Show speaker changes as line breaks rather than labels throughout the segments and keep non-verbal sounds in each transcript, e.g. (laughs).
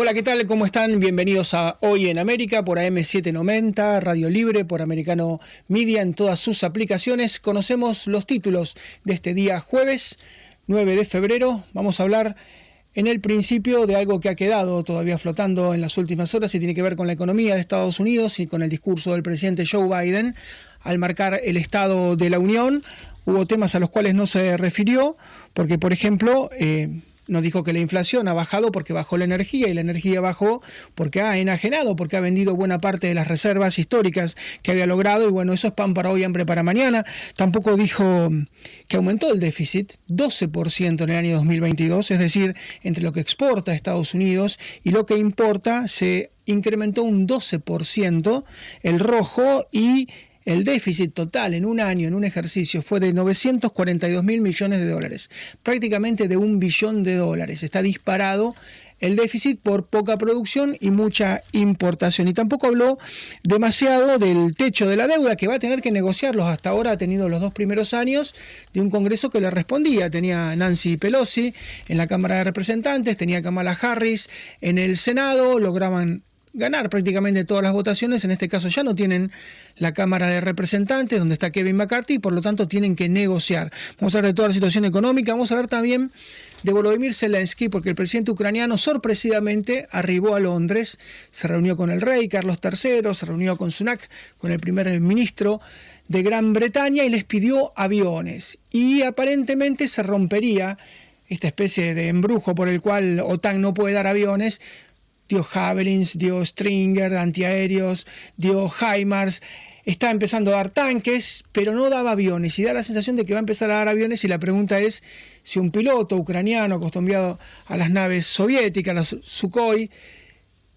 Hola, ¿qué tal? ¿Cómo están? Bienvenidos a Hoy en América por AM790, Radio Libre, por Americano Media en todas sus aplicaciones. Conocemos los títulos de este día jueves 9 de febrero. Vamos a hablar en el principio de algo que ha quedado todavía flotando en las últimas horas y tiene que ver con la economía de Estados Unidos y con el discurso del presidente Joe Biden al marcar el Estado de la Unión. Hubo temas a los cuales no se refirió, porque por ejemplo... Eh, nos dijo que la inflación ha bajado porque bajó la energía y la energía bajó porque ha enajenado, porque ha vendido buena parte de las reservas históricas que había logrado y bueno, eso es pan para hoy, hambre para mañana. Tampoco dijo que aumentó el déficit 12% en el año 2022, es decir, entre lo que exporta a Estados Unidos y lo que importa se incrementó un 12% el rojo y el déficit total en un año, en un ejercicio, fue de 942 mil millones de dólares, prácticamente de un billón de dólares. Está disparado el déficit por poca producción y mucha importación. Y tampoco habló demasiado del techo de la deuda, que va a tener que negociarlos. Hasta ahora ha tenido los dos primeros años de un Congreso que le respondía. Tenía Nancy Pelosi en la Cámara de Representantes, tenía Kamala Harris en el Senado, lograban ganar prácticamente todas las votaciones. En este caso ya no tienen la Cámara de Representantes, donde está Kevin McCarthy, y por lo tanto tienen que negociar. Vamos a hablar de toda la situación económica, vamos a hablar también de Volodymyr Zelensky, porque el presidente ucraniano sorpresivamente arribó a Londres, se reunió con el rey Carlos III, se reunió con Sunak, con el primer ministro de Gran Bretaña y les pidió aviones. Y aparentemente se rompería esta especie de embrujo por el cual OTAN no puede dar aviones dio Javelins, dio Stringer, antiaéreos, dio HIMARS, está empezando a dar tanques, pero no daba aviones. Y da la sensación de que va a empezar a dar aviones. Y la pregunta es si un piloto ucraniano acostumbrado a las naves soviéticas, las Sukhoi,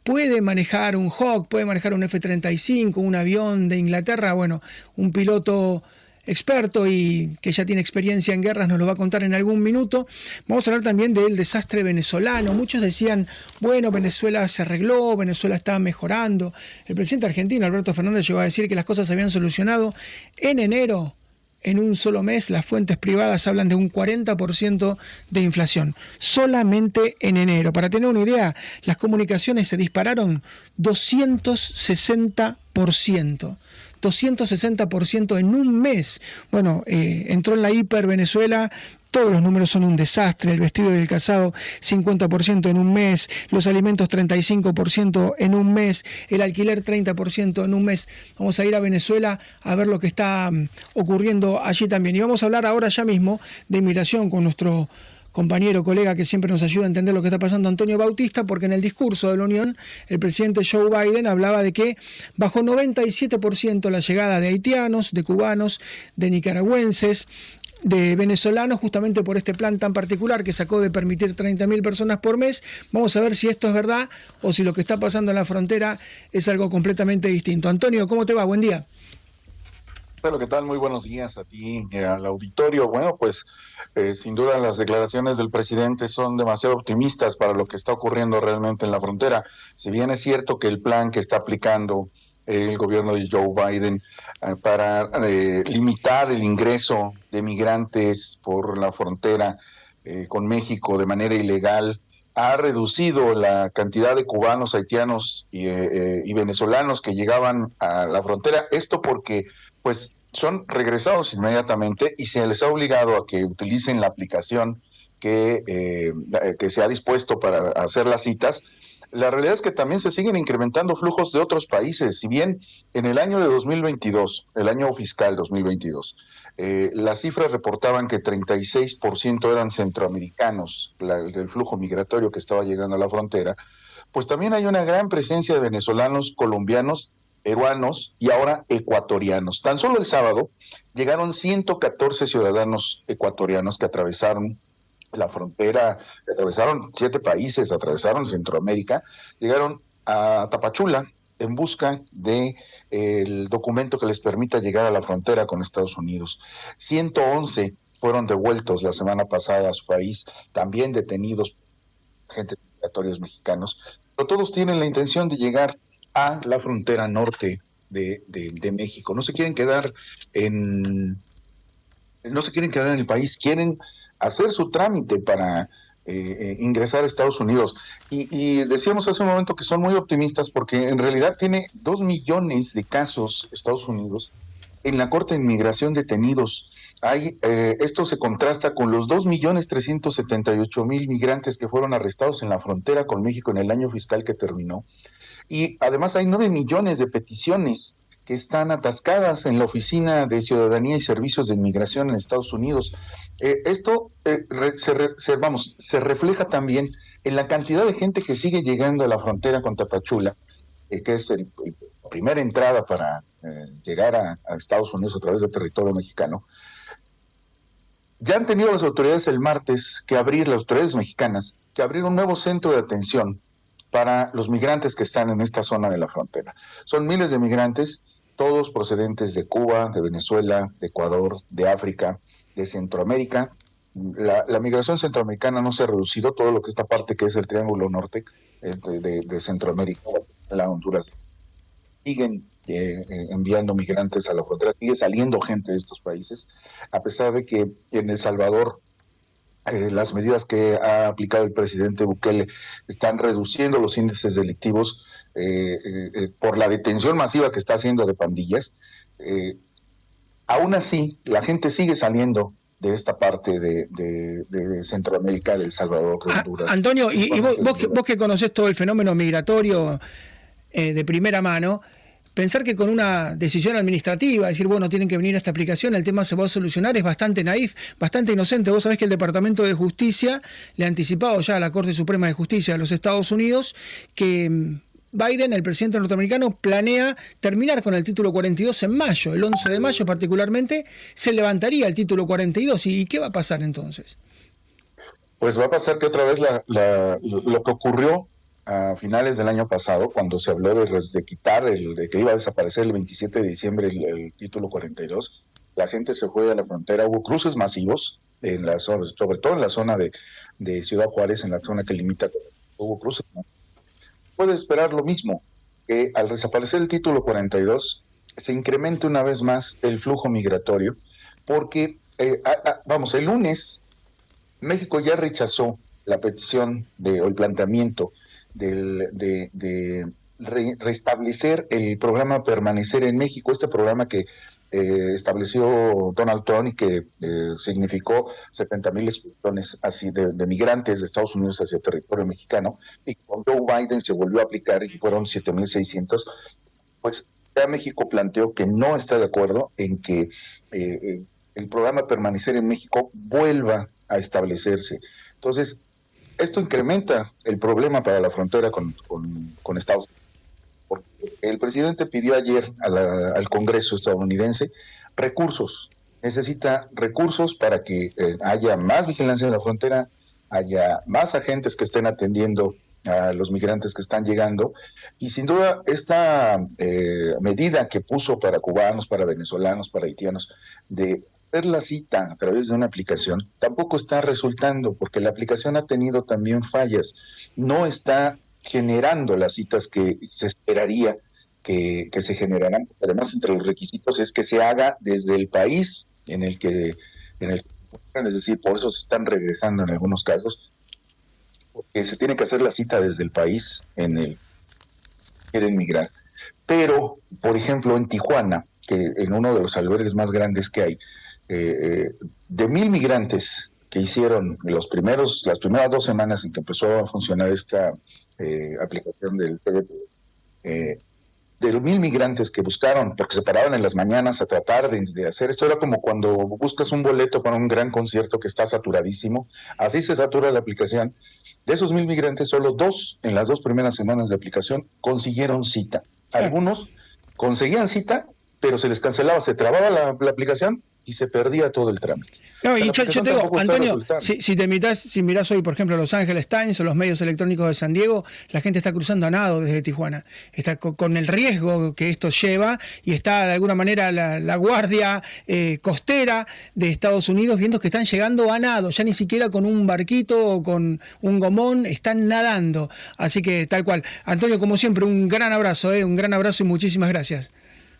puede manejar un Hawk, puede manejar un F-35, un avión de Inglaterra, bueno, un piloto experto y que ya tiene experiencia en guerras, nos lo va a contar en algún minuto. Vamos a hablar también del desastre venezolano. Muchos decían, bueno, Venezuela se arregló, Venezuela está mejorando. El presidente argentino, Alberto Fernández, llegó a decir que las cosas se habían solucionado en enero. En un solo mes las fuentes privadas hablan de un 40% de inflación, solamente en enero. Para tener una idea, las comunicaciones se dispararon 260%. 260% en un mes. Bueno, eh, entró en la hiper Venezuela, todos los números son un desastre, el vestido y el calzado 50% en un mes, los alimentos 35% en un mes, el alquiler 30% en un mes. Vamos a ir a Venezuela a ver lo que está mm, ocurriendo allí también. Y vamos a hablar ahora ya mismo de inmigración con nuestro compañero, colega que siempre nos ayuda a entender lo que está pasando, Antonio Bautista, porque en el discurso de la Unión el presidente Joe Biden hablaba de que bajó 97% la llegada de haitianos, de cubanos, de nicaragüenses, de venezolanos justamente por este plan tan particular que sacó de permitir 30.000 personas por mes. Vamos a ver si esto es verdad o si lo que está pasando en la frontera es algo completamente distinto. Antonio, ¿cómo te va? Buen día.
Pero, ¿qué tal? Muy buenos días a ti y al auditorio. Bueno, pues eh, sin duda las declaraciones del presidente son demasiado optimistas para lo que está ocurriendo realmente en la frontera. Si bien es cierto que el plan que está aplicando el gobierno de Joe Biden eh, para eh, limitar el ingreso de migrantes por la frontera con México de manera ilegal ha reducido la cantidad de cubanos, haitianos y, y venezolanos que llegaban a la frontera. Esto porque pues son regresados inmediatamente y se les ha obligado a que utilicen la aplicación que, eh, que se ha dispuesto para hacer las citas. La realidad es que también se siguen incrementando flujos de otros países. Si bien en el año de 2022, el año fiscal 2022, eh, las cifras reportaban que 36% eran centroamericanos, el flujo migratorio que estaba llegando a la frontera, pues también hay una gran presencia de venezolanos, colombianos peruanos y ahora ecuatorianos. Tan solo el sábado llegaron 114 ciudadanos ecuatorianos que atravesaron la frontera, atravesaron siete países, atravesaron Centroamérica, llegaron a Tapachula en busca de el documento que les permita llegar a la frontera con Estados Unidos. 111 fueron devueltos la semana pasada a su país, también detenidos agentes migratorios mexicanos, pero todos tienen la intención de llegar a la frontera norte de, de, México. No se quieren quedar en no se quieren quedar en el país, quieren hacer su trámite para eh, ingresar a Estados Unidos. Y, decíamos hace un momento que son muy optimistas porque en realidad tiene dos millones de casos Estados Unidos en la Corte de Inmigración detenidos. Hay, esto se contrasta con los dos millones trescientos setenta y ocho mil migrantes que fueron arrestados en la frontera con México en el año fiscal que terminó. Y además hay nueve millones de peticiones que están atascadas en la Oficina de Ciudadanía y Servicios de Inmigración en Estados Unidos. Eh, esto eh, se, vamos, se refleja también en la cantidad de gente que sigue llegando a la frontera con Tapachula, eh, que es la primera entrada para llegar a, a, Estados Unidos a través del territorio mexicano. Ya han tenido las autoridades el martes que abrir, las autoridades mexicanas, que abrir un nuevo centro de atención para los migrantes que están en esta zona de la frontera. Son miles de migrantes todos procedentes de Cuba, de Venezuela, de Ecuador, de África, de Centroamérica. La, migración centroamericana no se ha reducido, todo lo que esta parte que es el Triángulo Norte eh, de, Centroamérica, la Honduras, siguen eh, eh, enviando migrantes a la frontera, sigue saliendo gente de estos países, a pesar de que en El Salvador las medidas que ha aplicado el presidente Bukele están reduciendo los índices delictivos eh, eh, por la detención masiva que está haciendo de pandillas, eh, aún así la gente sigue saliendo de esta parte de, Centroamérica, de El Salvador, de
ah, Honduras. Antonio, y, vos, vos, que, conocés todo el fenómeno migratorio de primera mano, pensar que con una decisión administrativa, decir, bueno, tienen que venir a esta aplicación, el tema se va a solucionar, es bastante naif, bastante inocente. Vos sabés que el Departamento de Justicia le ha anticipado ya a la Corte Suprema de Justicia de los Estados Unidos que mm, Biden, el presidente norteamericano, planea terminar con el título 42 en mayo, el 11 de mayo particularmente, se levantaría el título 42. ¿Y qué va a pasar entonces?
Pues va a pasar que otra vez lo que ocurrió a finales del año pasado, cuando se habló de, quitar, el, de que iba a desaparecer el 27 de diciembre el, título 42, la gente se fue a la frontera, hubo cruces masivos, en la, sobre todo en la zona de, de Ciudad Juárez, en la zona que limita, hubo cruces masivos puede esperar lo mismo, que al desaparecer el título 42 se incremente una vez más el flujo migratorio, porque, eh, vamos, el lunes México ya rechazó la petición de, o el planteamiento del, de, restablecer el programa Permanecer en México, este programa que eh, estableció Donald Trump y que eh, significó 70 mil expulsiones así de, migrantes de Estados Unidos hacia el territorio mexicano, y cuando Joe Biden se volvió a aplicar y fueron 7.600, pues ya México planteó que no está de acuerdo en que eh, el programa Permanecer en México vuelva a establecerse. Entonces, esto incrementa el problema para la frontera con, Estados Unidos el presidente pidió ayer al Congreso estadounidense recursos. Necesita recursos para que eh, haya más vigilancia en la frontera, haya más agentes que estén atendiendo a los migrantes que están llegando. Y sin duda, esta eh, medida que puso para cubanos, para venezolanos, para haitianos, de hacer la cita a través de una aplicación, tampoco está resultando, porque la aplicación ha tenido también fallas. No está generando las citas que se esperaría que, se generarán. Además, entre los requisitos es que se haga desde el país en el que, en el es decir, por eso se están regresando en algunos casos, porque se tiene que hacer la cita desde el país en el quieren migrar. Pero, por ejemplo, en Tijuana, que en uno de los albergues más grandes que hay, eh, de mil migrantes que hicieron los primeros, las primeras dos semanas en que empezó a funcionar esta eh, aplicación del eh, de los mil migrantes que buscaron, porque se paraban en las mañanas a tratar de, hacer esto, era como cuando buscas un boleto para un gran concierto que está saturadísimo, así se satura la aplicación. De esos mil migrantes, solo dos en las dos primeras semanas de aplicación consiguieron cita. Algunos conseguían cita, pero se les cancelaba, se trababa la aplicación y se perdía todo el trámite.
No, y yo, te digo, Antonio, si, te miras, si mirás hoy, por ejemplo, Los Ángeles Times o los medios electrónicos de San Diego, la gente está cruzando a nado desde Tijuana. Está con, el riesgo que esto lleva y está de alguna manera la, guardia eh, costera de Estados Unidos viendo que están llegando a nado, ya ni siquiera con un barquito o con un gomón, están nadando. Así que tal cual. Antonio, como siempre, un gran abrazo, eh, un gran abrazo y muchísimas gracias.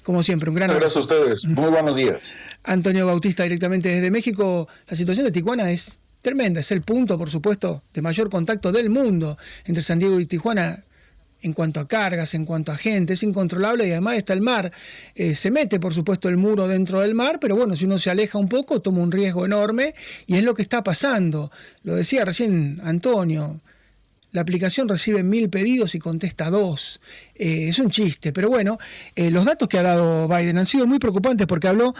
Como siempre, un gran
abrazo. Gracias a ustedes. Muy buenos días.
Antonio Bautista directamente desde México. La situación de Tijuana es tremenda. Es el punto, por supuesto, de mayor contacto del mundo entre San Diego y Tijuana en cuanto a cargas, en cuanto a gente, es incontrolable y además está el mar. Eh, se mete, por supuesto, el muro dentro del mar, pero bueno, si uno se aleja un poco, toma un riesgo enorme y es lo que está pasando. Lo decía recién Antonio, la aplicación recibe mil pedidos y contesta dos. Eh, es un chiste, pero bueno, eh, los datos que ha dado Biden han sido muy preocupantes porque habló,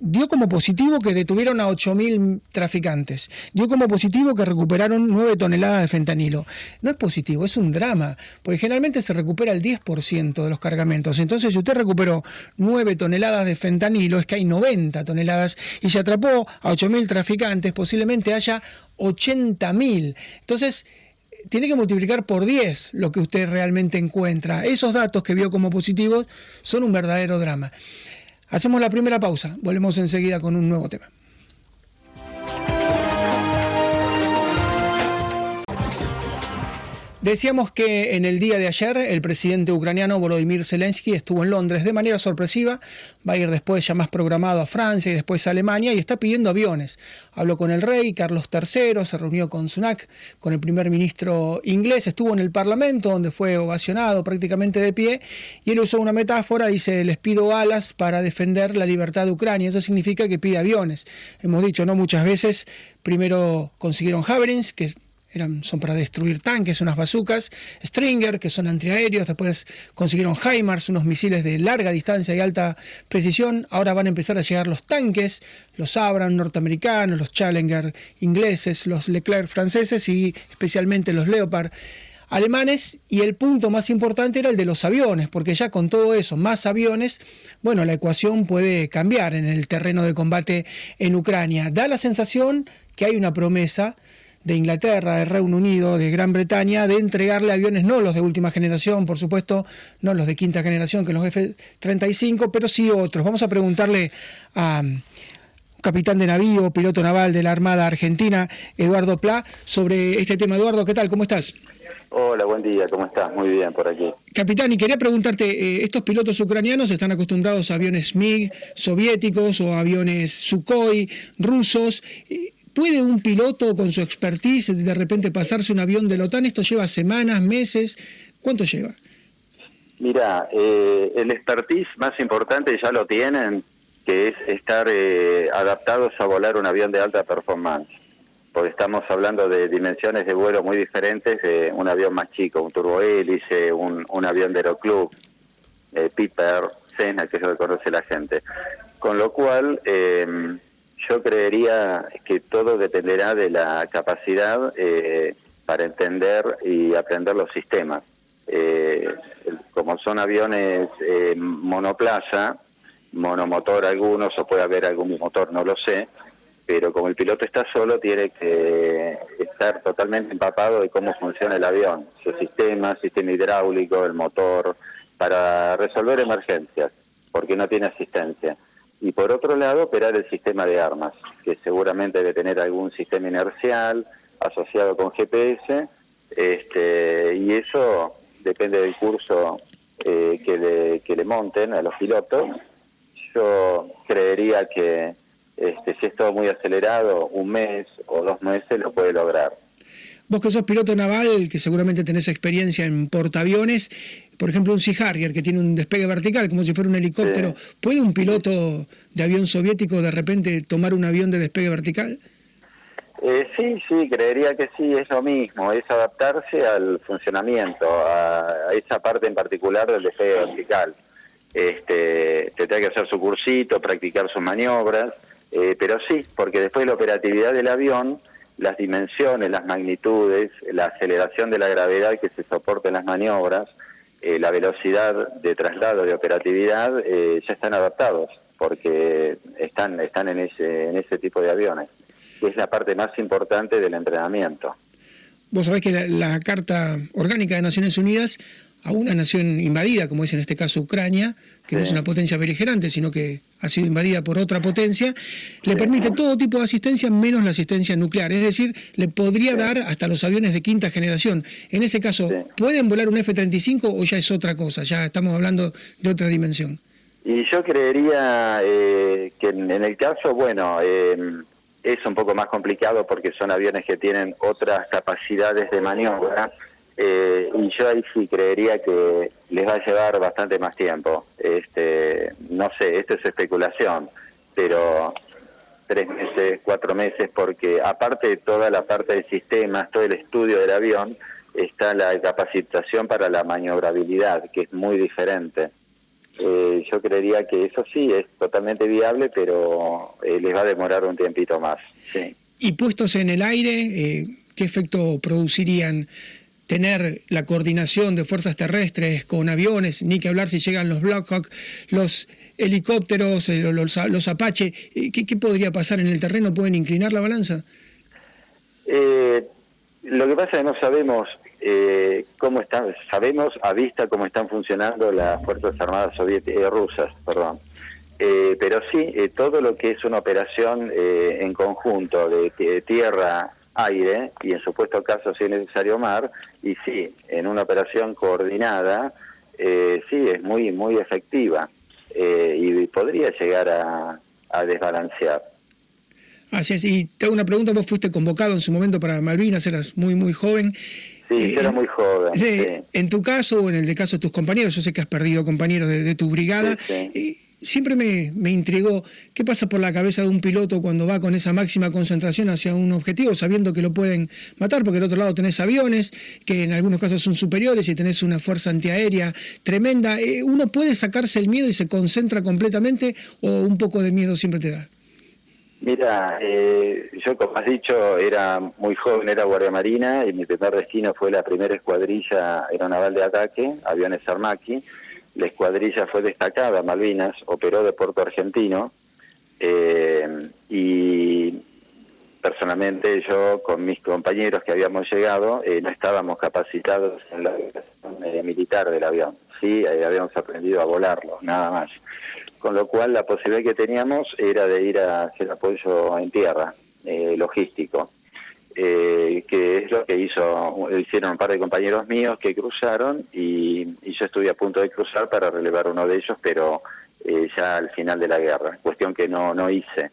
dio como positivo que detuvieron a mil traficantes, dio como positivo que recuperaron 9 toneladas de fentanilo. No es positivo, es un drama, porque generalmente se recupera el 10% de los cargamentos. Entonces, si usted recuperó 9 toneladas de fentanilo, es que hay 90 toneladas y se atrapó a mil traficantes, posiblemente haya mil. Entonces, tiene que multiplicar por 10 lo que usted realmente encuentra. Esos datos que vio como positivos son un verdadero drama. Hacemos la primera pausa, volvemos enseguida con un nuevo tema. Decíamos que en el día de ayer el presidente ucraniano Volodymyr Zelensky estuvo en Londres de manera sorpresiva, va a ir después ya más programado a Francia y después a Alemania y está pidiendo aviones. Habló con el rey Carlos III, se reunió con Sunak, con el primer ministro inglés, estuvo en el Parlamento donde fue ovacionado prácticamente de pie y él usó una metáfora, dice, les pido alas para defender la libertad de Ucrania. Eso significa que pide aviones. Hemos dicho, ¿no? Muchas veces, primero consiguieron Javelins, que son para destruir tanques, unas bazucas, Stringer, que son antiaéreos, después consiguieron HIMARS, unos misiles de larga distancia y alta precisión, ahora van a empezar a llegar los tanques, los Abram norteamericanos, los Challenger ingleses, los Leclerc franceses y especialmente los Leopard alemanes y el punto más importante era el de los aviones, porque ya con todo eso, más aviones, bueno, la ecuación puede cambiar en el terreno de combate en Ucrania. Da la sensación que hay una promesa de Inglaterra, de Reino Unido, de Gran Bretaña, de entregarle aviones, no los de última generación, por supuesto, no los de quinta generación, que los F-35, pero sí otros. Vamos a preguntarle a un capitán de navío, piloto naval de la Armada Argentina, Eduardo Pla, sobre este tema. Eduardo, ¿qué tal? ¿Cómo estás?
Hola, buen día, ¿cómo estás? Muy bien por aquí.
Capitán, y quería preguntarte, eh, ¿estos pilotos ucranianos están acostumbrados a aviones MiG soviéticos o aviones Sukhoi rusos? ¿Puede un piloto con su expertise de repente pasarse un avión de la OTAN? ¿Esto lleva semanas, meses? ¿Cuánto lleva?
Mira, eh, el expertise más importante ya lo tienen, que es estar eh, adaptados a volar un avión de alta performance. Porque estamos hablando de dimensiones de vuelo muy diferentes de un avión más chico, un turbohélice, un, un avión de aeroclub, eh, Piper, Cessna, que es lo que conoce la gente. Con lo cual, eh, yo creería que todo dependerá de la capacidad eh, para entender y aprender los sistemas. Eh, como son aviones eh, monoplaza, monomotor algunos, o puede haber algún motor, no lo sé, pero como el piloto está solo, tiene que estar totalmente empapado de cómo funciona el avión, su sistema, sistema hidráulico, el motor, para resolver emergencias, porque no tiene asistencia y por otro lado operar el sistema de armas, que seguramente debe tener algún sistema inercial asociado con GPS, este, y eso depende del curso eh, que, le, que le monten a los pilotos. Yo creería que este, si es todo muy acelerado, un mes o dos meses lo puede lograr.
Vos que sos piloto naval, que seguramente tenés experiencia en portaaviones, por ejemplo, un Sea Harrier que tiene un despegue vertical, como si fuera un helicóptero, ¿puede un piloto de avión soviético de repente tomar un avión de despegue vertical?
Eh, sí, sí, creería que sí, es lo mismo, es adaptarse al funcionamiento, a, esa parte en particular del despegue vertical. Este, tendrá que hacer su cursito, practicar sus maniobras, eh, pero sí, porque después la operatividad del avión las dimensiones, las magnitudes, la aceleración de la gravedad que se soporta en las maniobras, eh, la velocidad de traslado de operatividad eh, ya están adaptados porque están están en ese en ese tipo de aviones que es la parte más importante del entrenamiento.
Vos sabés que la Carta Orgánica de Naciones Unidas a una nación invadida, como es en este caso Ucrania, que no es una potencia beligerante, sino que ha sido invadida por otra potencia, le permite todo tipo de asistencia menos la asistencia nuclear. Es decir, le podría dar hasta los aviones de quinta generación. En ese caso, ¿pueden volar un F-35 o ya es otra cosa? Ya estamos hablando de otra dimensión.
Y yo creería eh, que en, el caso, bueno, eh, es un poco más complicado porque son aviones que tienen otras capacidades de maniobra eh, y yo ahí sí creería que les va a llevar bastante más tiempo. Este, no sé, esto es especulación, pero tres meses, cuatro meses, porque aparte de toda la parte de sistemas, todo el estudio del avión, está la capacitación para la maniobrabilidad, que es muy diferente. Eh, yo creería que eso sí es totalmente viable, pero eh, les va a demorar un tiempito más. Sí.
Y puestos en el aire, eh, ¿qué efecto producirían tener la coordinación de fuerzas terrestres con aviones, ni que hablar si llegan los Blackhawk, los helicópteros, los, los, Apache, ¿qué, ¿qué, podría pasar en el terreno? ¿Pueden inclinar la balanza?
lo que pasa es que no sabemos eh, cómo están, sabemos a vista cómo están funcionando las Fuerzas Armadas eh, rusas, perdón. Eh, pero sí, eh, todo lo que es una operación en conjunto de, tierra-aire y en supuesto caso, si es necesario, mar, y sí, en una operación coordinada, sí, es muy, muy efectiva y podría llegar a, a desbalancear.
Así es, y te hago una pregunta, vos fuiste convocado en su momento para Malvinas, eras muy, muy joven.
Sí, eh, era muy joven. Sí,
En tu caso o en el de caso de tus compañeros, yo sé que has perdido compañeros de, tu brigada. Siempre me, me, intrigó qué pasa por la cabeza de un piloto cuando va con esa máxima concentración hacia un objetivo, sabiendo que lo pueden matar, porque del otro lado tenés aviones, que en algunos casos son superiores y tenés una fuerza antiaérea tremenda. Eh, ¿Uno puede sacarse el miedo y se concentra completamente o un poco de miedo siempre te da?
Mira, eh, yo como has dicho, era muy joven, era Guardia Marina y mi primer destino fue la primera escuadrilla aeronaval de ataque, aviones Armaki. La escuadrilla fue destacada, Malvinas, operó de Puerto Argentino eh, y personalmente yo con mis compañeros que habíamos llegado eh, no estábamos capacitados en la aviación militar del avión, sí, habíamos aprendido a volarlo, nada más. Con lo cual la posibilidad que teníamos era de ir a hacer apoyo en tierra, eh, logístico, eh, que es lo que hizo hicieron un par de compañeros míos que cruzaron y, yo estuve a punto de cruzar para relevar uno de ellos, pero eh, ya al final de la guerra, cuestión que no, no hice.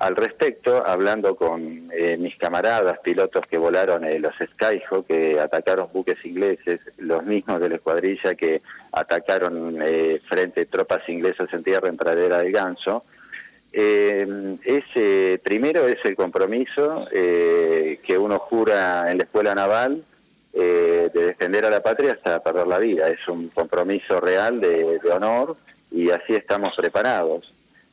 Al respecto, hablando con eh, mis camaradas, pilotos que volaron eh, los Skyhawk, que atacaron buques ingleses, los mismos de la escuadrilla que atacaron eh, frente tropas inglesas en tierra en Pradera del Ganso, ese primero es el compromiso que uno jura en la escuela naval de defender a la patria hasta perder la vida. Es un compromiso real de, de honor y así estamos preparados,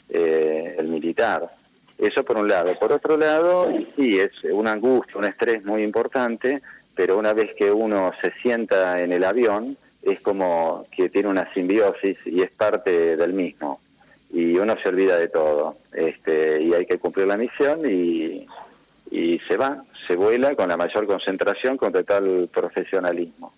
el militar. Eso por un lado. Por otro lado, sí, es una angustia, un estrés muy importante, pero una vez que uno se sienta en el avión, es como que tiene una simbiosis y es parte del mismo. Y uno se olvida de todo. Este, y hay que cumplir la misión y, y se va, se vuela con la mayor concentración, con total profesionalismo.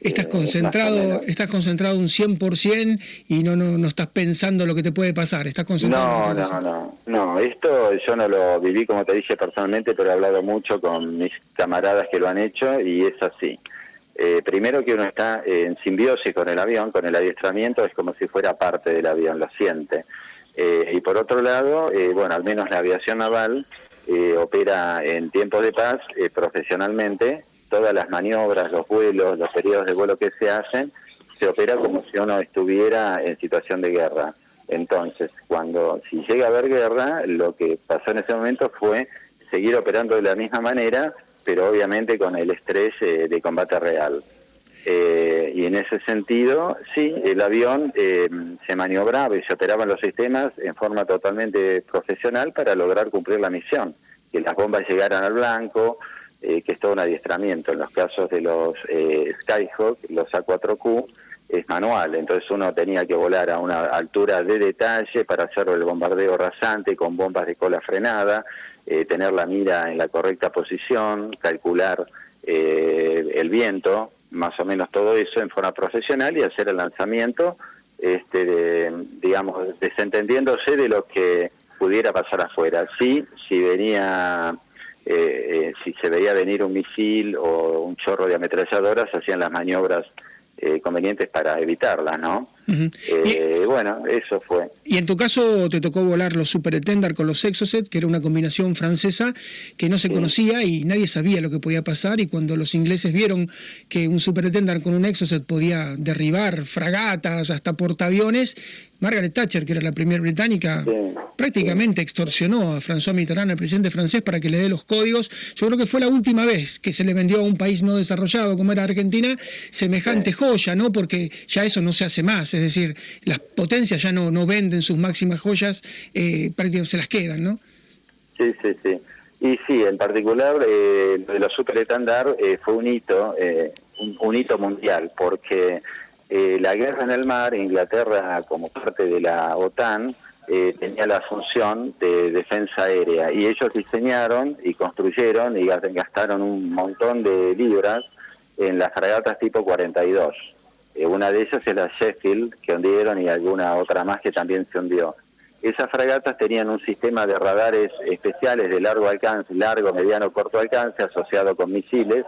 Estás concentrado, estás concentrado un 100% y no, no, no estás pensando lo que te puede pasar, estás concentrado.
No, no, no, no, esto yo no lo viví como te dije personalmente, pero he hablado mucho con mis camaradas que lo han hecho y es así. Eh, primero que uno está en simbiosis con el avión, con el adiestramiento, es como si fuera parte del avión, lo siente. Eh, y por otro lado, eh, bueno, al menos la aviación naval opera en tiempos de paz profesionalmente todas las maniobras, los vuelos, los periodos de vuelo que se hacen, se opera como si uno estuviera en situación de guerra. Entonces, cuando si llega a haber guerra, lo que pasó en ese momento fue seguir operando de la misma manera, pero obviamente con el estrés eh, de combate real. Eh, y en ese sentido, sí, el avión eh, se maniobraba y se operaban los sistemas en forma totalmente profesional para lograr cumplir la misión, que las bombas llegaran al blanco, eh, que es todo un adiestramiento. En los casos de los eh, Skyhawk, los A4Q, es manual, entonces uno tenía que volar a una altura de detalle para hacer el bombardeo rasante con bombas de cola frenada, eh, tener la mira en la correcta posición, calcular el viento, más o menos todo eso en forma profesional y hacer el lanzamiento, este, digamos, desentendiéndose de lo que pudiera pasar afuera. Sí, si venía eh, eh, si se veía venir un misil o un chorro de ametralladoras, hacían las maniobras eh, convenientes para evitarlas, ¿no? Eh, bueno, eso fue.
Y en tu caso te tocó volar los Supertender con los Exocet, que era una combinación francesa que no se conocía y nadie sabía lo que podía pasar. Y cuando los ingleses vieron que un Supertender con un Exocet podía derribar fragatas, hasta portaaviones, Margaret Thatcher, que era la primera británica, prácticamente extorsionó a François Mitterrand, el presidente francés, para que le dé los códigos. Yo creo que fue la última vez que se le vendió a un país no desarrollado como era Argentina semejante joya, ¿no? Porque ya eso no se hace más. Es decir, las potencias ya no, no venden sus máximas joyas, eh, prácticamente se las quedan, ¿no?
Sí, sí, sí. Y sí, en particular, eh, lo de los superetandar eh, fue un hito, eh, un hito mundial, porque eh, la guerra en el mar, Inglaterra como parte de la OTAN eh, tenía la función de defensa aérea y ellos diseñaron y construyeron y gastaron un montón de libras en las fragatas tipo 42. Eh, una de ellas es la Sheffield que hundieron y alguna otra más que también se hundió. Esas fragatas tenían un sistema de radares especiales de largo alcance, largo, mediano, corto alcance, asociado con misiles,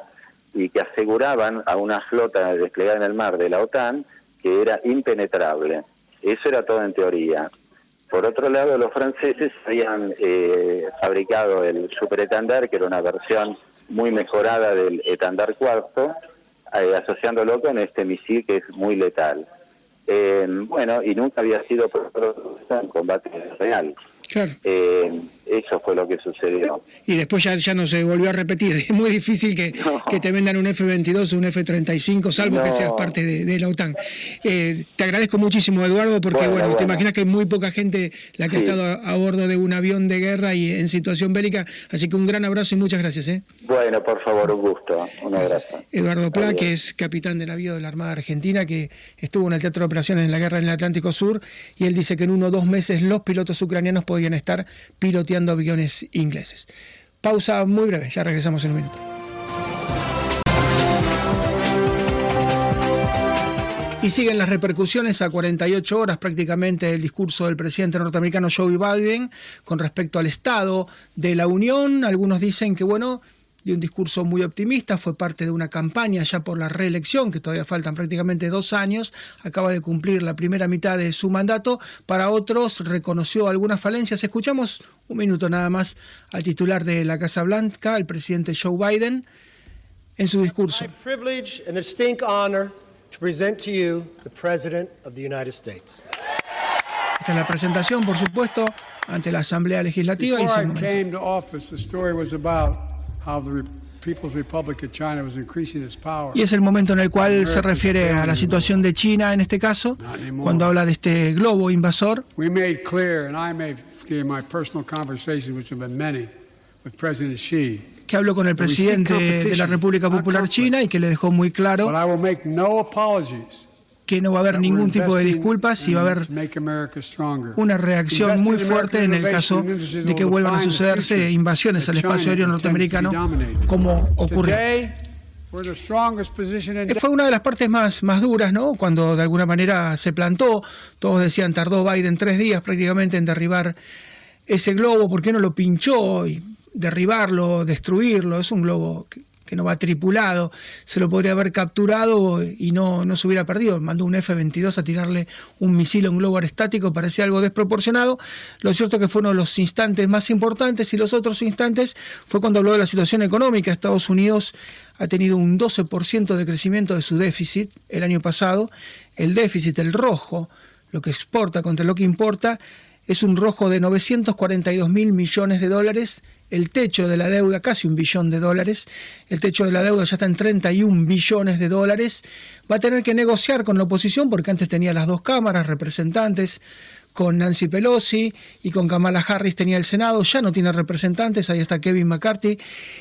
y que aseguraban a una flota desplegada en el mar de la OTAN que era impenetrable. Eso era todo en teoría. Por otro lado, los franceses habían eh, fabricado el Super Etandar, que era una versión muy mejorada del Etandar cuarto, eh, asociándolo con este misil que es muy letal. Eh, bueno, y nunca había sido en combate real. Eh, eso fue lo que sucedió.
Y después ya, ya no se volvió a repetir. (laughs) Es muy difícil que, te vendan un F-22 o un F-35, salvo que seas parte de, la OTAN. Eh, te agradezco muchísimo, Eduardo, porque bueno, te imaginas que hay muy poca gente la que ha estado a, bordo de un avión de guerra y en situación bélica. Así que un gran abrazo y muchas gracias. ¿eh?
Bueno, por favor, un gusto. Un abrazo.
Eduardo Pla, que es capitán de navío de la Armada Argentina, que estuvo en el Teatro de Operaciones en la guerra en el Atlántico Sur, y él dice que en uno o dos meses los pilotos ucranianos podían estar aviones ingleses. Pausa muy breve, ya regresamos en un minuto. Y siguen las repercusiones a 48 horas prácticamente del discurso del presidente norteamericano Joe Biden con respecto al estado de la Unión. Algunos dicen que, bueno, de un discurso muy optimista, fue parte de una campaña ya por la reelección, que todavía faltan prácticamente dos años, acaba de cumplir la primera mitad de su mandato, para otros reconoció algunas falencias. Escuchamos un minuto nada más al titular de la Casa Blanca, el presidente Joe Biden, en su discurso. Esta es la presentación, por supuesto, ante la Asamblea Legislativa. y y es el momento en el cual se refiere a la situación de China en este caso, cuando habla de este globo invasor. que habló con el presidente de la República Popular China y que le dejó muy claro que no va a haber ningún tipo de disculpas y va a haber una reacción muy fuerte en el caso de que vuelvan a sucederse invasiones al espacio aéreo norteamericano como ocurrió. Fue una de las partes más, más duras, ¿no? Cuando de alguna manera se plantó, todos decían tardó Biden tres días prácticamente en derribar ese globo, ¿por qué no lo pinchó y derribarlo, destruirlo? Es un globo que no va tripulado, se lo podría haber capturado y no, no se hubiera perdido. Mandó un F-22 a tirarle un misil a un globo aerostático, parecía algo desproporcionado. Lo cierto que fue uno de los instantes más importantes y los otros instantes fue cuando habló de la situación económica. Estados Unidos ha tenido un 12% de crecimiento de su déficit el año pasado. El déficit, el rojo, lo que exporta contra lo que importa, es un rojo de 942 mil millones de dólares el techo de la deuda, casi un billón de dólares, el techo de la deuda ya está en 31 billones de dólares, va a tener que negociar con la oposición porque antes tenía las dos cámaras, representantes, con Nancy Pelosi y con Kamala Harris tenía el Senado, ya no tiene representantes, ahí está Kevin McCarthy,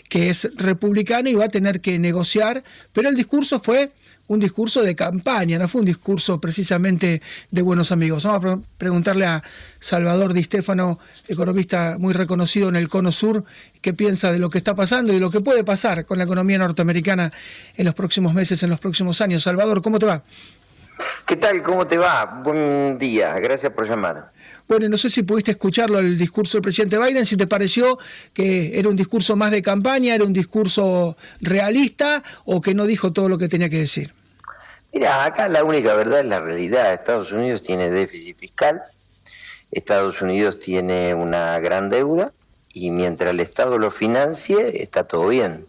que es republicano y va a tener que negociar, pero el discurso fue un discurso de campaña, no fue un discurso precisamente de buenos amigos. Vamos a preguntarle a Salvador Di Stefano, economista muy reconocido en el Cono Sur, qué piensa de lo que está pasando y de lo que puede pasar con la economía norteamericana en los próximos meses, en los próximos años. Salvador, ¿cómo te va?
¿Qué tal? ¿Cómo te va? Buen día, gracias por llamar.
Bueno, no sé si pudiste escucharlo el discurso del presidente Biden, si te pareció que era un discurso más de campaña, era un discurso realista o que no dijo todo lo que tenía que decir.
Mira, acá la única verdad es la realidad. Estados Unidos tiene déficit fiscal, Estados Unidos tiene una gran deuda y mientras el Estado lo financie está todo bien.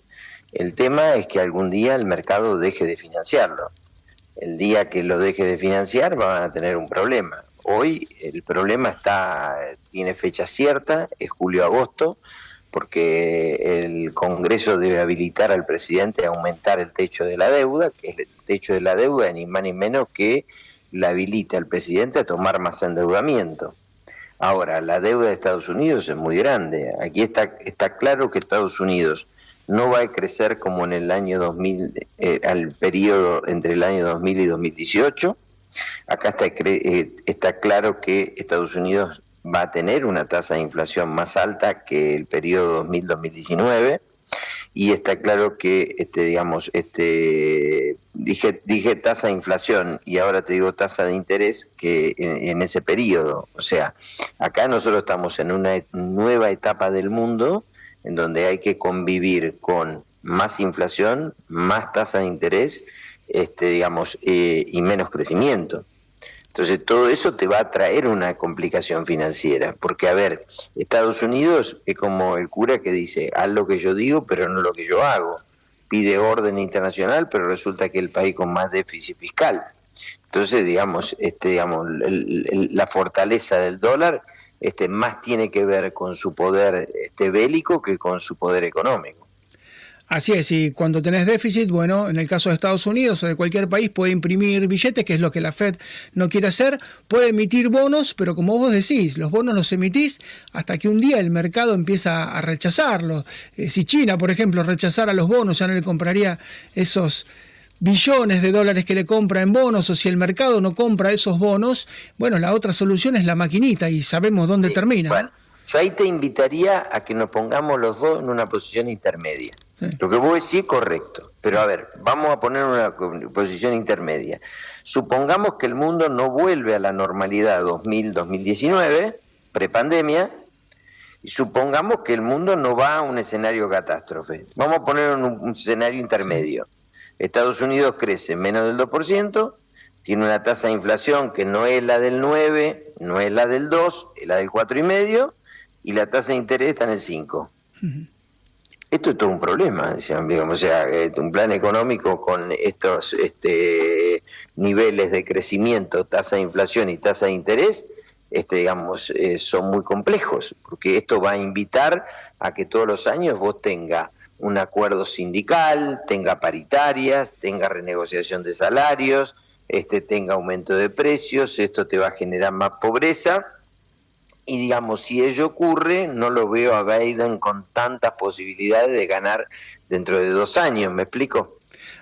El tema es que algún día el mercado deje de financiarlo. El día que lo deje de financiar van a tener un problema. Hoy el problema está tiene fecha cierta, es julio-agosto, porque el Congreso debe habilitar al presidente a aumentar el techo de la deuda, que es el techo de la deuda ni más ni menos que la habilita al presidente a tomar más endeudamiento. Ahora, la deuda de Estados Unidos es muy grande. Aquí está, está claro que Estados Unidos no va a crecer como en el año 2000, eh, al periodo entre el año 2000 y 2018. Acá está, eh, está claro que Estados Unidos va a tener una tasa de inflación más alta que el periodo 2000-2019 y está claro que este digamos este dije dije tasa de inflación y ahora te digo tasa de interés que en, ese periodo. O sea acá nosotros estamos en una nueva etapa del mundo en donde hay que convivir con más inflación más tasa de interés este digamos eh, y menos crecimiento entonces todo eso te va a traer una complicación financiera, porque a ver, Estados Unidos es como el cura que dice, haz lo que yo digo, pero no lo que yo hago. Pide orden internacional, pero resulta que el país con más déficit fiscal. Entonces, digamos, este, digamos, la fortaleza del dólar este, más tiene que ver con su poder este, bélico que con su poder económico.
Así es, y cuando tenés déficit, bueno, en el caso de Estados Unidos o de cualquier país puede imprimir billetes, que es lo que la Fed no quiere hacer, puede emitir bonos, pero como vos decís, los bonos los emitís hasta que un día el mercado empieza a rechazarlos. Eh, si China, por ejemplo, rechazara los bonos, ya no le compraría esos billones de dólares que le compra en bonos o si el mercado no compra esos bonos, bueno, la otra solución es la maquinita y sabemos dónde termina.
Bueno, yo ahí te invitaría a que nos pongamos los dos en una posición intermedia. Lo que vos decís es correcto, pero a ver, vamos a poner una posición intermedia. Supongamos que el mundo no vuelve a la normalidad 2000-2019, prepandemia, y supongamos que el mundo no va a un escenario catástrofe. Vamos a poner un, un escenario intermedio. Estados Unidos crece menos del 2%, tiene una tasa de inflación que no es la del 9, no es la del 2, es la del 4,5, y la tasa de interés está en el 5 esto es todo un problema, digamos, o sea, eh, un plan económico con estos este, niveles de crecimiento, tasa de inflación y tasa de interés, este, digamos, eh, son muy complejos, porque esto va a invitar a que todos los años vos tenga un acuerdo sindical, tenga paritarias, tenga renegociación de salarios, este, tenga aumento de precios, esto te va a generar más pobreza y digamos, si ello ocurre, no lo veo a Biden con tantas posibilidades de ganar dentro de dos años, ¿me explico?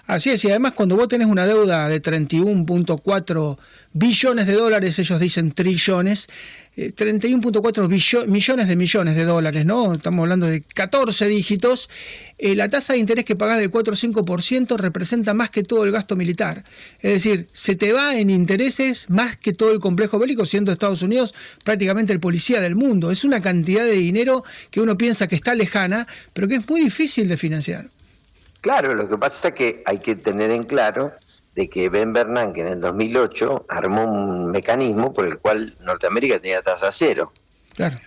Así es, y además cuando vos tenés una deuda de 31.4 billones de dólares, ellos dicen trillones, 31.4 eh, millones de millones de dólares, ¿no? Estamos hablando de 14 dígitos. Eh, la tasa de interés que pagás del 4 o 5% representa más que todo el gasto militar. Es decir, se te va en intereses más que todo el complejo bélico, siendo Estados Unidos prácticamente el policía del mundo. Es una cantidad de dinero que uno piensa que está lejana, pero que es muy difícil de financiar.
Claro, lo que pasa es que hay que tener en claro de que Ben Bernanke en el 2008 armó un mecanismo por el cual Norteamérica tenía tasa cero. Claro.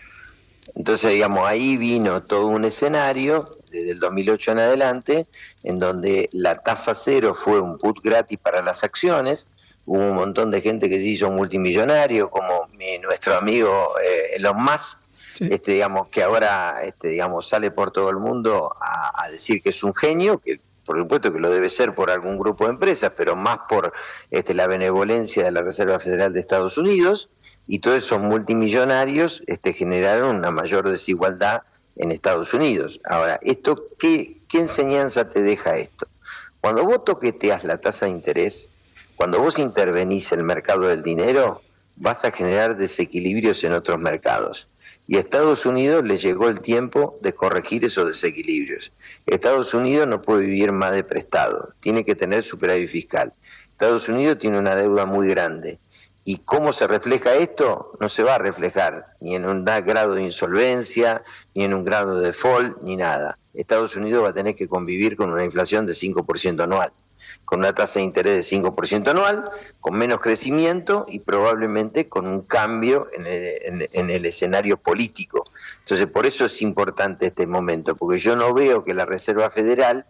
Entonces, digamos, ahí vino todo un escenario desde el 2008 en adelante, en donde la tasa cero fue un put gratis para las acciones, hubo un montón de gente que se hizo multimillonario, como nuestro amigo eh, Elon Musk, este, digamos, que ahora este, digamos, sale por todo el mundo a, a decir que es un genio, que por supuesto que lo debe ser por algún grupo de empresas, pero más por este, la benevolencia de la Reserva Federal de Estados Unidos, y todos esos multimillonarios este, generaron una mayor desigualdad en Estados Unidos. Ahora, esto ¿qué, ¿qué enseñanza te deja esto? Cuando vos toqueteas la tasa de interés, cuando vos intervenís el mercado del dinero, vas a generar desequilibrios en otros mercados. Y a Estados Unidos le llegó el tiempo de corregir esos desequilibrios. Estados Unidos no puede vivir más de prestado, tiene que tener superávit fiscal. Estados Unidos tiene una deuda muy grande. ¿Y cómo se refleja esto? No se va a reflejar ni en un grado de insolvencia, ni en un grado de default, ni nada. Estados Unidos va a tener que convivir con una inflación de 5% anual. Con una tasa de interés de 5% anual, con menos crecimiento y probablemente con un cambio en el, en el, escenario político. Entonces, por eso es importante este momento, porque yo no veo que la Reserva Federal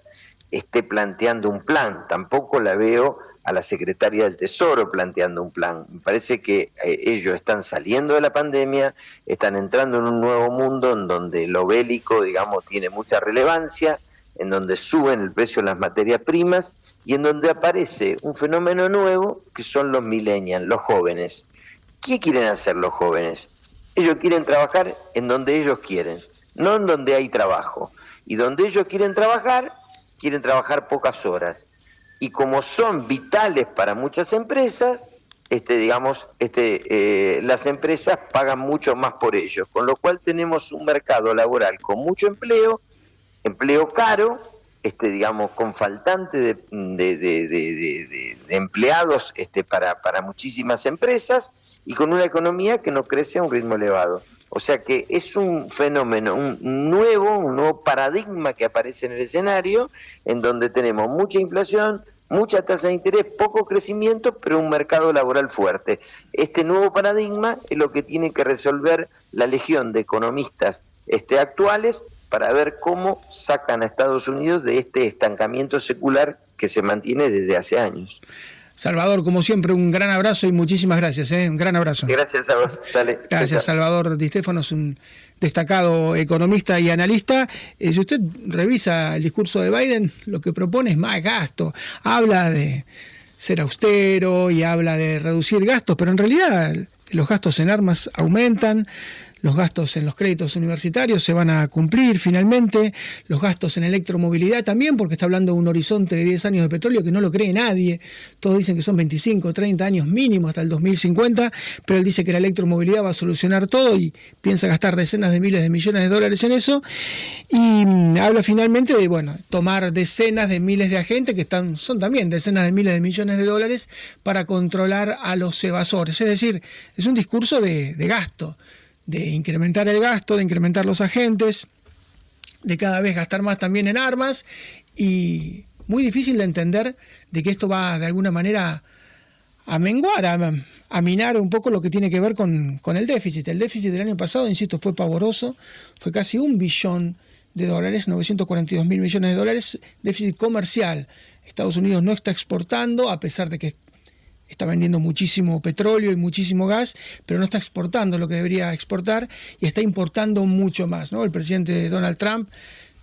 esté planteando un plan, tampoco la veo a la secretaria del Tesoro planteando un plan. Me parece que eh, ellos están saliendo de la pandemia, están entrando en un nuevo mundo en donde lo bélico, digamos, tiene mucha relevancia, en donde suben el precio de las materias primas y en donde aparece un fenómeno nuevo que son los millennials, los jóvenes. ¿Qué quieren hacer los jóvenes? Ellos quieren trabajar en donde ellos quieren, no en donde hay trabajo. Y donde ellos quieren trabajar, quieren trabajar pocas horas. Y como son vitales para muchas empresas, este, digamos, este, eh, las empresas pagan mucho más por ellos, con lo cual tenemos un mercado laboral con mucho empleo, empleo caro, este, digamos, con faltante de, empleados este, para, para muchísimas empresas y con una economía que no crece a un ritmo elevado. O sea que es un fenómeno un nuevo, un nuevo paradigma que aparece en el escenario, en donde tenemos mucha inflación, mucha tasa de interés, poco crecimiento, pero un mercado laboral fuerte. Este nuevo paradigma es lo que tiene que resolver la legión de economistas este, actuales para ver cómo sacan a Estados Unidos de este estancamiento secular que se mantiene desde hace años.
Salvador, como siempre, un gran abrazo y muchísimas gracias. ¿eh? Un gran abrazo.
Gracias a vos. Dale.
Gracias, Salvador Di Stefano, es un destacado economista y analista. Eh, si usted revisa el discurso de Biden, lo que propone es más gasto. Habla de ser austero y habla de reducir gastos, pero en realidad los gastos en armas aumentan, los gastos en los créditos universitarios se van a cumplir finalmente, los gastos en electromovilidad también, porque está hablando de un horizonte de 10 años de petróleo que no lo cree nadie. Todos dicen que son 25, 30 años mínimo hasta el 2050, pero él dice que la electromovilidad va a solucionar todo y piensa gastar decenas de miles de millones de dólares en eso. Y mm, habla finalmente de, bueno, tomar decenas de miles de agentes que están, son también decenas de miles de millones de dólares para controlar a los evasores. Es decir, es un discurso de, de gasto de incrementar el gasto, de incrementar los agentes, de cada vez gastar más también en armas y muy difícil de entender de que esto va de alguna manera a menguar, a, minar un poco lo que tiene que ver con, con, el déficit. El déficit del año pasado, insisto, fue pavoroso, fue casi un billón de dólares, 942 mil millones de dólares, déficit comercial. Estados Unidos no está exportando, a pesar de que está vendiendo muchísimo petróleo y muchísimo gas, pero no está exportando lo que debería exportar y está importando mucho más. El presidente Donald Trump,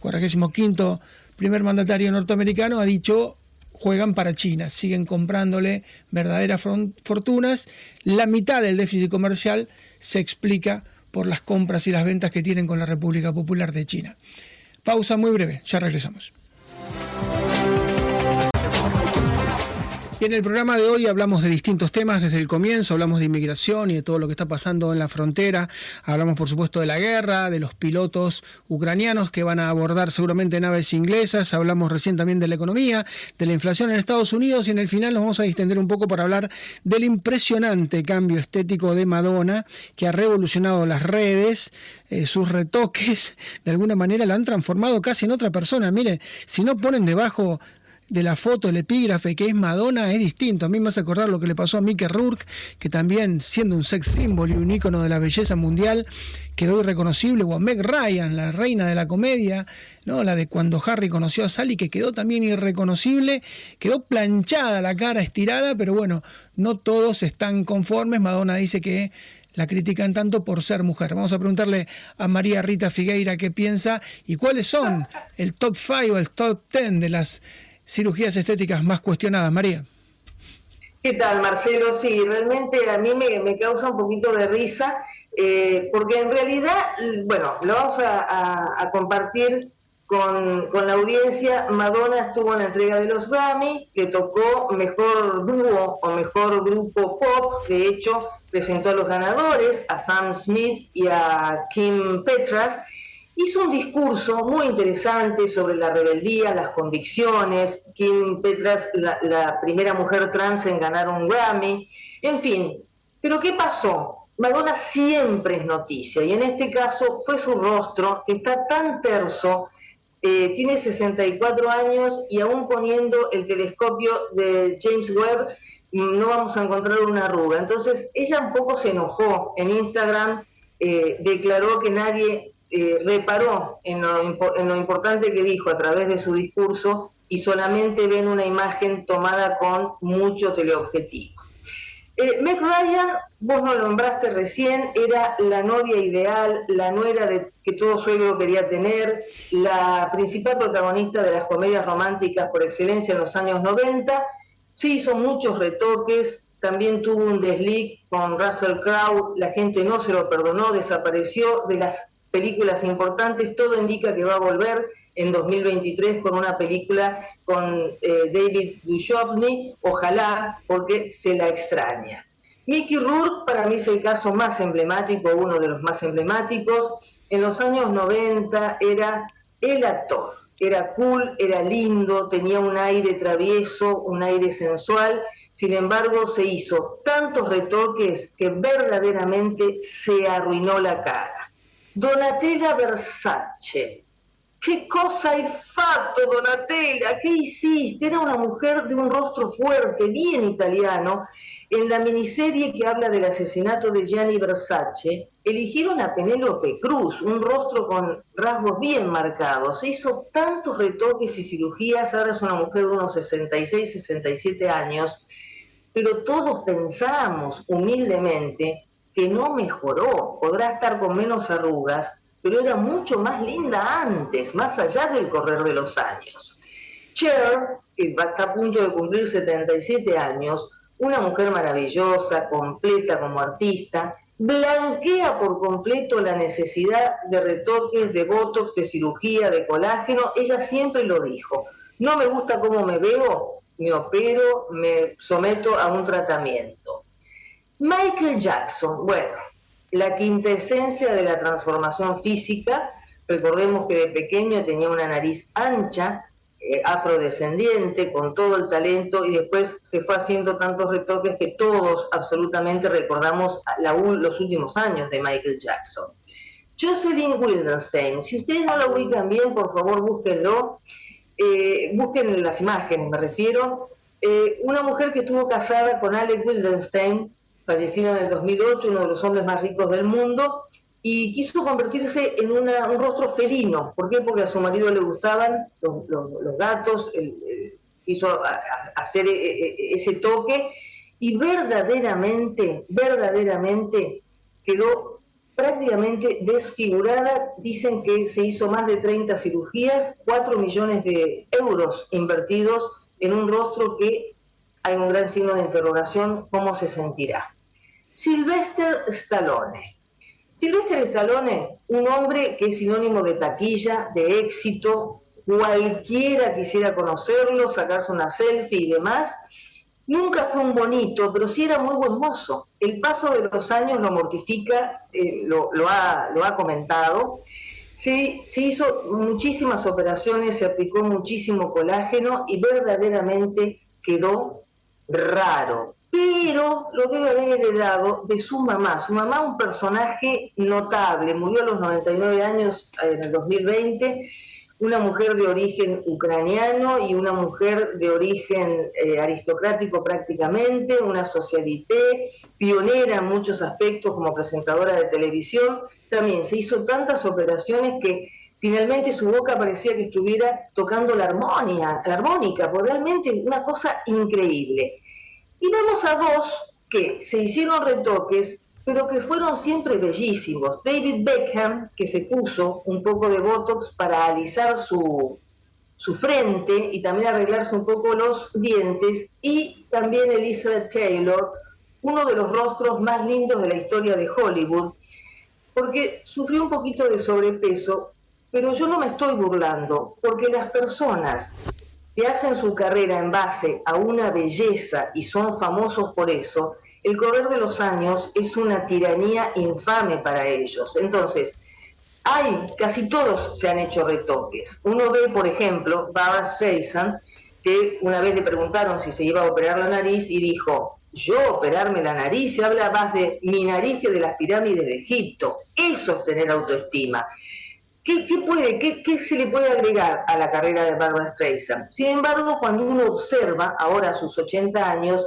45 primer mandatario norteamericano, ha dicho juegan para China, siguen comprándole verdaderas fortunas. La mitad del déficit comercial se explica por las compras y las ventas que tienen con la República Popular de China. Pausa muy breve, ya regresamos. Y en el programa de hoy hablamos de distintos temas desde el comienzo, hablamos de inmigración y de todo lo que está pasando en la frontera, hablamos por supuesto de la guerra, de los pilotos ucranianos que van a abordar seguramente naves inglesas, hablamos recién también de la economía, de la inflación en Estados Unidos y en el final nos vamos a distender un poco para hablar del impresionante cambio estético de Madonna que ha revolucionado las redes, eh, sus retoques de alguna manera la han transformado casi en otra persona. Mire, si no ponen debajo de la foto, el epígrafe que es Madonna es distinto. A mí me hace acordar lo que le pasó a Mickey Rourke, que también siendo un sex symbol y un ícono de la belleza mundial, quedó irreconocible, o a Meg Ryan, la reina de la comedia, ¿no? la de cuando Harry conoció a Sally, que quedó también irreconocible, quedó planchada la cara, estirada, pero bueno, no todos están conformes. Madonna dice que la critican tanto por ser mujer. Vamos a preguntarle a María Rita Figueira qué piensa y cuáles son el top 5 o el top 10 de las cirugías estéticas más cuestionadas. María.
¿Qué tal, Marcelo? Sí, realmente a mí me, causa un poquito de risa, eh, porque en realidad, bueno, lo vamos a, compartir con, la audiencia. Madonna estuvo en la entrega de los Grammy, que tocó mejor dúo o mejor grupo pop. De hecho, presentó a los ganadores, a Sam Smith y a Kim Petras hizo un discurso muy interesante sobre la rebeldía, las convicciones, Kim Petras, la, primera mujer trans en ganar un Grammy, en fin. Pero ¿qué pasó? Madonna siempre es noticia y en este caso fue su rostro que está tan terso eh, tiene 64 años y aún poniendo el telescopio de James Webb no vamos a encontrar una arruga. Entonces ella un poco se enojó en Instagram, eh, declaró que nadie eh, reparó en lo, en importante que dijo a través de su discurso y solamente ven una imagen tomada con mucho teleobjetivo. Eh, Meg Ryan, vos lo nombraste recién, era la novia ideal, la nuera que todo suegro quería tener, la principal protagonista de las comedias románticas por excelencia en los años 90. Se hizo muchos retoques, también tuvo un desliz con Russell Crowe, la gente no se lo perdonó, desapareció de las películas importantes, todo indica que va a volver en 2023 con una película con eh, David Duchovny, ojalá, porque se la extraña. Mickey Rourke para mí es el caso más emblemático, uno de los más emblemáticos. En los años 90 era el actor, era cool, era lindo, tenía un aire travieso, un aire sensual. Sin embargo, se hizo tantos retoques que verdaderamente se arruinó la cara. Donatella Versace, ¿Qué cosa hai fatto, Donatella? ¿Qué hiciste? Era una mujer de un rostro fuerte, bien italiano. En la miniserie que habla del asesinato de Gianni Versace, eligieron a Penélope Cruz, un rostro con rasgos bien marcados. Se hizo tantos retoques y cirugías, ahora es una mujer de unos 66, 67 años, pero todos pensamos humildemente que no mejoró, podrá estar con menos arrugas, pero era mucho más linda antes, más allá del correr de los años. Cher, que está a punto de cumplir 77 años, una mujer maravillosa, completa como artista, blanquea por completo la necesidad de retoques, de botox, de cirugía, de colágeno. Ella siempre lo dijo. No me gusta cómo me veo, me opero, me someto a un tratamiento. Michael Jackson, bueno, la quintesencia de la transformación física. Recordemos que de pequeño tenía una nariz ancha, eh, afrodescendiente, con todo el talento, y después se fue haciendo tantos retoques que todos absolutamente recordamos los últimos años de Michael Jackson. Jocelyn Wildenstein, si ustedes no la ubican bien, por favor búsquenlo, eh, busquen las imágenes, me refiero. Eh, una mujer que estuvo casada con Alec Wildenstein, fallecido en el 2008, uno de los hombres más ricos del mundo, y quiso convertirse en un rostro felino. ¿Por qué? Porque a su marido le gustaban los, gatos, quiso hacer e, e, e, ese toque y verdaderamente, verdaderamente quedó prácticamente desfigurada. Dicen que se hizo más de 30 cirugías, 4 millones de euros invertidos en un rostro que hay un gran signo de interrogación, ¿cómo se sentirá? Sylvester Stallone. Sylvester Stallone, un hombre que es sinónimo de taquilla, de éxito, cualquiera quisiera conocerlo, sacarse una selfie y demás. Nunca fue un bonito, pero sí era muy buen mozo. El paso de los años lo mortifica, eh, lo, ha, lo, ha, comentado. se hizo muchísimas operaciones, se aplicó muchísimo colágeno y verdaderamente quedó raro, pero lo debe haber heredado de su mamá. Su mamá, un personaje notable, murió a los 99 años en el 2020, una mujer de origen ucraniano y una mujer de origen eh, aristocrático prácticamente, una socialité, pionera en muchos aspectos como presentadora de televisión. También se hizo tantas operaciones que finalmente su boca parecía que estuviera tocando la armonía, la armónica, pues realmente una cosa increíble. Y vamos a dos que se hicieron retoques, pero que fueron siempre bellísimos. David Beckham, que se puso un poco de Botox para alisar su, su frente y también arreglarse un poco los dientes, y también Elizabeth Taylor, uno de los rostros más lindos de la historia de Hollywood, porque sufrió un poquito de sobrepeso pero yo no me estoy burlando, porque las personas que hacen su carrera en base a una belleza y son famosos por eso, el correr de los años es una tiranía infame para ellos. Entonces, hay, casi todos se han hecho retoques. Uno ve, por ejemplo, Barbara Streisand, que una vez le preguntaron si se iba a operar la nariz y dijo, yo operarme la nariz, se habla más de mi nariz que de las pirámides de Egipto. Eso es tener autoestima. ¿Qué, se le puede agregar a la carrera de Barbara Streisand? Sin embargo, cuando uno observa ahora sus 80 años,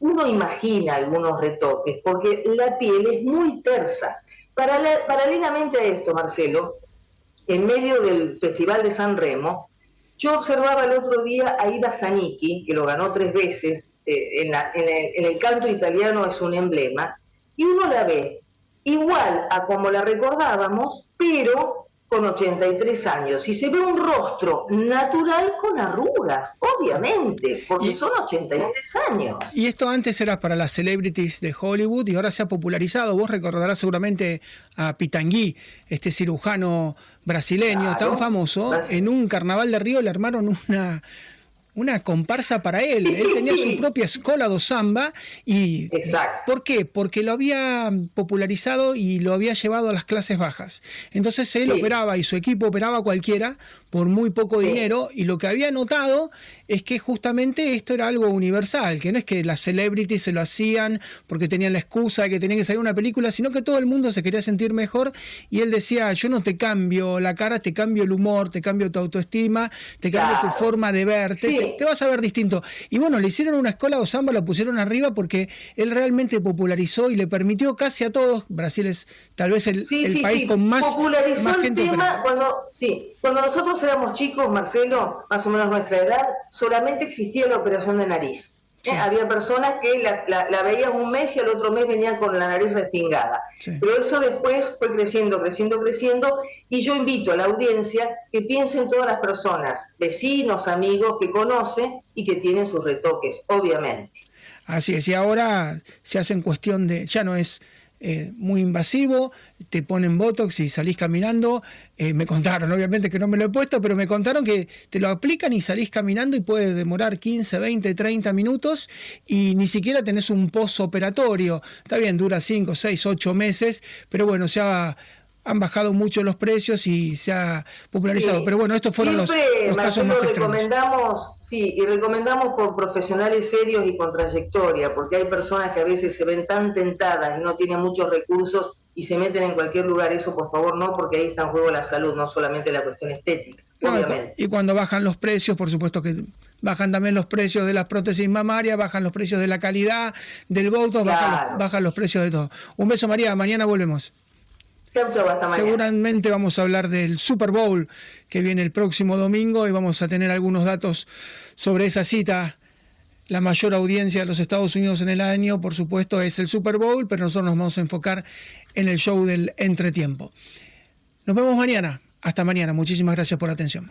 uno imagina algunos retoques, porque la piel es muy tersa. paralelamente a esto, Marcelo, en medio del Festival de San Remo, yo observaba el otro día a Ida Zanicki, que lo ganó tres veces, eh, en el canto italiano es un emblema, y uno la ve igual a como la recordábamos, pero con 83 años y se ve un rostro natural con arrugas, obviamente, porque son 83 años.
Y esto antes era para las celebrities de Hollywood y ahora se ha popularizado. Vos recordarás seguramente a Pitangui, este cirujano brasileño tan famoso. En un carnaval de Río le armaron una una comparsa para él. Él tenía su (laughs) propia escuela de samba y
Exacto.
¿por qué? Porque lo había popularizado y lo había llevado a las clases bajas. Entonces él operaba y su equipo operaba cualquiera por muy poco dinero y lo que había notado es que justamente esto era algo universal, que no es que las celebrities se lo hacían porque tenían la excusa de que tenían que salir una película, sino que todo el mundo se quería sentir mejor y él decía, yo no te cambio la cara, te cambio el humor, te cambio tu autoestima, te cambio tu forma de verte, te, vas a ver distinto. Y bueno, le hicieron una escuela de samba, lo pusieron arriba porque él realmente popularizó y le permitió casi a todos, Brasil es tal vez el, país con más,
popularizó
el
tema cuando, sí, cuando nosotros éramos chicos, Marcelo, más o menos nuestra edad, solamente existía la operación de nariz. ¿eh? Había personas que la, veían un mes y al otro mes venían con la nariz respingada. Pero eso después fue creciendo, creciendo, creciendo. Y yo invito a la audiencia que piensen todas las personas, vecinos, amigos que conocen y que tienen sus retoques, obviamente.
Así es, y ahora se hace en cuestión de, ya no es eh, muy invasivo, te ponen Botox y salís caminando. Eh, me contaron, obviamente que no me lo he puesto, pero me contaron que te lo aplican y salís caminando y puede demorar 15, 20, 30 minutos y ni siquiera tenés un postoperatorio. Está bien, dura 5, 6, 8 meses, pero bueno, se ha han bajado mucho los precios y se ha popularizado. Pero bueno, estos fueron los, casos más
recomendamos, Sí, y recomendamos por profesionales serios y con trayectoria, porque hay personas que a veces se ven tan tentadas y no tienen muchos recursos y se meten en cualquier lugar. Eso, por favor, no, porque ahí está en juego la salud, no solamente la cuestión estética. obviamente.
Y cuando bajan los precios, por supuesto que bajan también los precios de las prótesis mamarias, bajan los precios de la calidad del voto, bajan los precios de todo. Un beso, María. Mañana volvemos. Seguramente vamos a hablar del Super Bowl que viene el próximo domingo y vamos a tener algunos datos sobre esa cita. La mayor audiencia de los Estados Unidos en el año, por supuesto, es el Super Bowl, pero nosotros nos vamos a enfocar en el show del entretiempo. Nos vemos mañana. Hasta mañana. Muchísimas gracias por la atención.